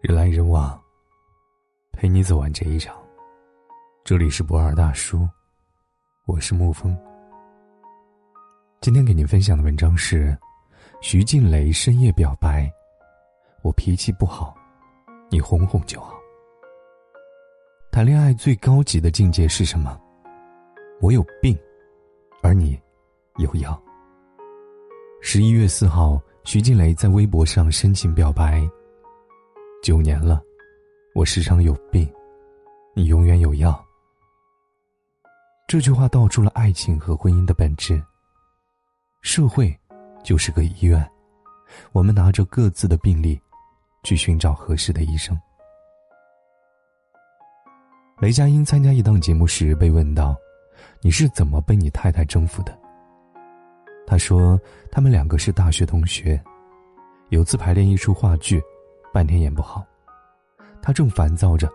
人来人往，陪你走完这一场。这里是博尔大叔，我是沐风。今天给您分享的文章是徐静蕾深夜表白：“我脾气不好，你哄哄就好。”谈恋爱最高级的境界是什么？我有病，而你有药。十一月四号，徐静蕾在微博上深情表白。九年了，我时常有病，你永远有药。这句话道出了爱情和婚姻的本质。社会就是个医院，我们拿着各自的病历，去寻找合适的医生。雷佳音参加一档节目时被问到：“你是怎么被你太太征服的？”他说：“他们两个是大学同学，有次排练一出话剧。”半天演不好，他正烦躁着，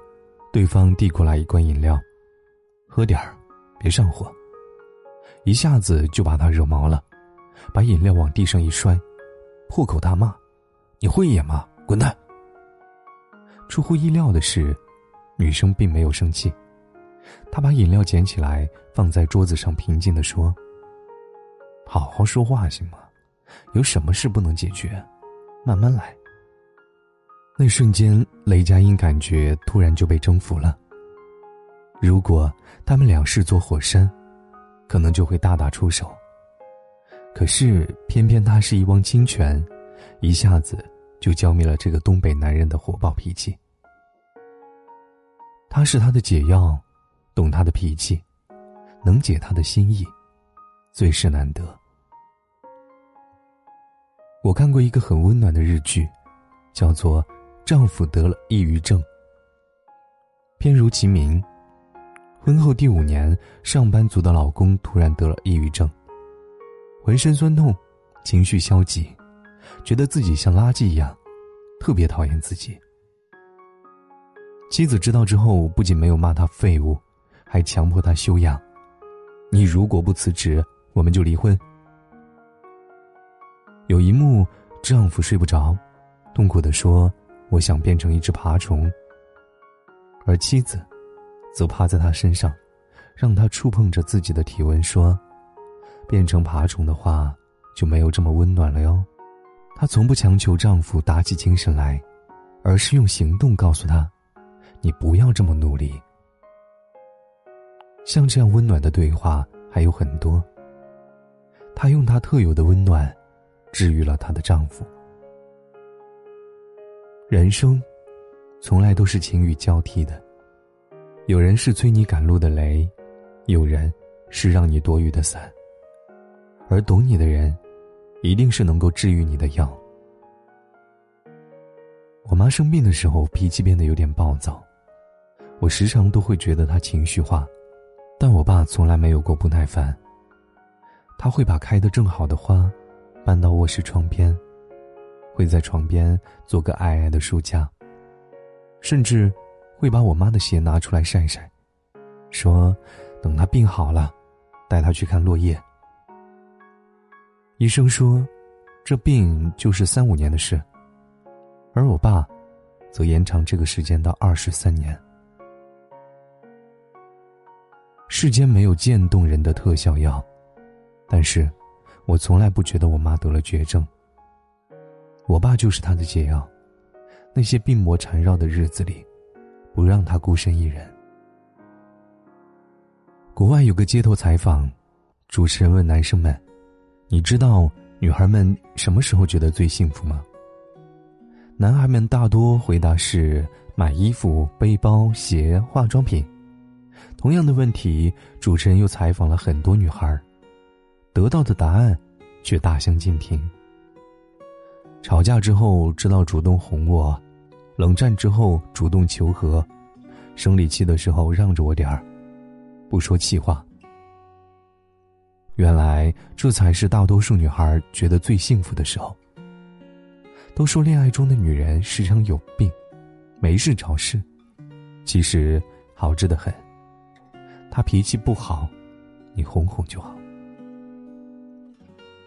对方递过来一罐饮料，喝点儿，别上火。一下子就把他惹毛了，把饮料往地上一摔，破口大骂：“你会演吗？滚蛋！”出乎意料的是，女生并没有生气，她把饮料捡起来放在桌子上，平静的说：“好好说话行吗？有什么事不能解决？慢慢来。”那瞬间，雷佳音感觉突然就被征服了。如果他们俩是座火山，可能就会大打出手。可是偏偏他是一汪清泉，一下子就浇灭了这个东北男人的火爆脾气。他是他的解药，懂他的脾气，能解他的心意，最是难得。我看过一个很温暖的日剧，叫做。丈夫得了抑郁症。片如其名，婚后第五年，上班族的老公突然得了抑郁症，浑身酸痛，情绪消极，觉得自己像垃圾一样，特别讨厌自己。妻子知道之后，不仅没有骂他废物，还强迫他休养。你如果不辞职，我们就离婚。有一幕，丈夫睡不着，痛苦的说。我想变成一只爬虫，而妻子，则趴在他身上，让他触碰着自己的体温，说：“变成爬虫的话，就没有这么温暖了哟。”她从不强求丈夫打起精神来，而是用行动告诉他：“你不要这么努力。”像这样温暖的对话还有很多。她用她特有的温暖，治愈了她的丈夫。人生，从来都是晴雨交替的。有人是催你赶路的雷，有人是让你躲雨的伞。而懂你的人，一定是能够治愈你的药。我妈生病的时候，脾气变得有点暴躁，我时常都会觉得她情绪化，但我爸从来没有过不耐烦。他会把开得正好的花，搬到卧室窗边。会在床边做个矮矮的书架，甚至会把我妈的鞋拿出来晒晒，说等她病好了，带她去看落叶。医生说，这病就是三五年的事，而我爸，则延长这个时间到二十三年。世间没有渐冻人的特效药，但是，我从来不觉得我妈得了绝症。我爸就是他的解药，那些病魔缠绕的日子里，不让他孤身一人。国外有个街头采访，主持人问男生们：“你知道女孩们什么时候觉得最幸福吗？”男孩们大多回答是买衣服、背包、鞋、化妆品。同样的问题，主持人又采访了很多女孩，得到的答案却大相径庭。吵架之后知道主动哄我，冷战之后主动求和，生理期的时候让着我点儿，不说气话。原来这才是大多数女孩觉得最幸福的时候。都说恋爱中的女人时常有病，没事找事，其实好治的很。她脾气不好，你哄哄就好。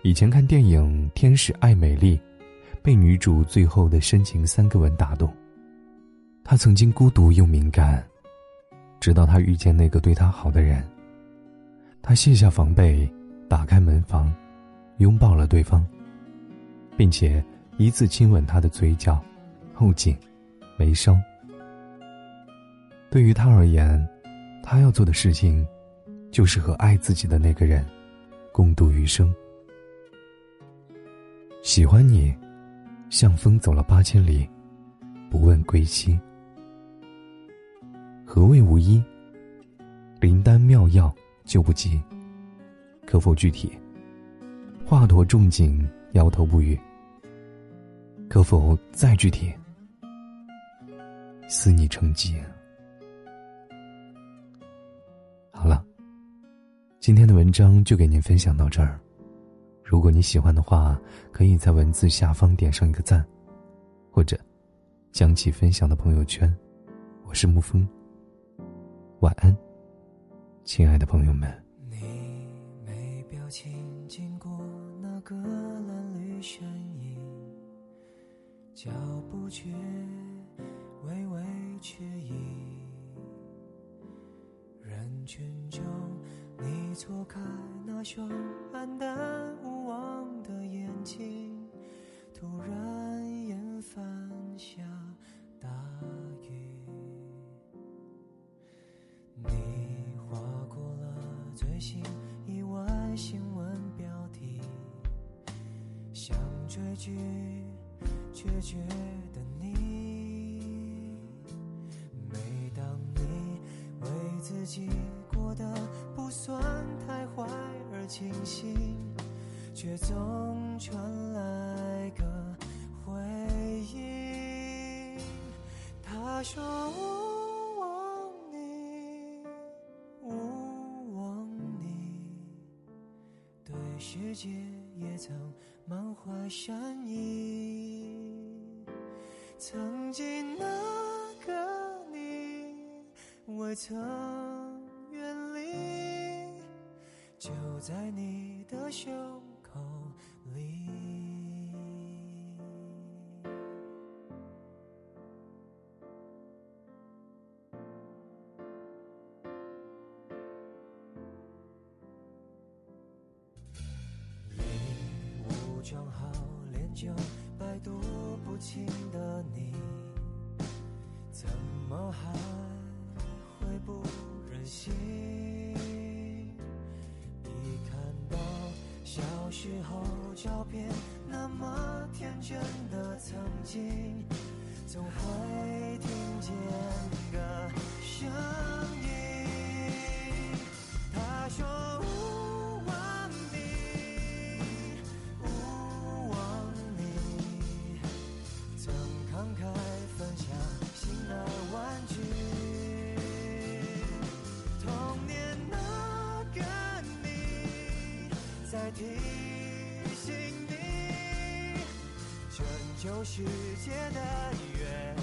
以前看电影《天使爱美丽》。被女主最后的深情三个吻打动，他曾经孤独又敏感，直到他遇见那个对他好的人。他卸下防备，打开门房，拥抱了对方，并且一次亲吻他的嘴角、后颈、眉梢。对于他而言，他要做的事情，就是和爱自己的那个人共度余生。喜欢你，像风走了八千里，不问归期。何谓无一？灵丹妙药救不及，可否具体？华佗仲景摇头不语。可否再具体？思你成疾。好了，今天的文章就给您分享到这儿。如果你喜欢的话，可以在文字下方点上一个赞，或者将其分享到朋友圈。我是沐风，晚安，亲爱的朋友们。你没表情经过那个蓝绿身影，脚步却微微迟疑。人群中，你错开那双黯淡无的眼睛，突然眼泛下大雨。你划过了最新意外新闻标题，想追剧，却觉得你。每当你为自己过得。不算太坏，而庆幸，却总传来个回应。他说勿忘你，勿忘你，对世界也曾满怀善意。曾经那个你，未曾远离。就在你的胸口里。你武装好练就百毒不侵的你，小时候照片那么天真的曾经，总会听见个声提醒你。拯救世界的约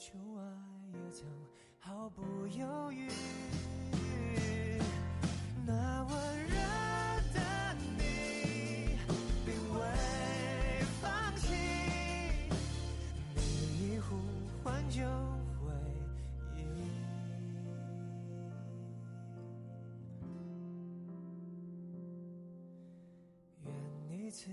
求爱也曾毫不犹豫，那温热的你并未放弃，你一呼唤就回应，愿你此。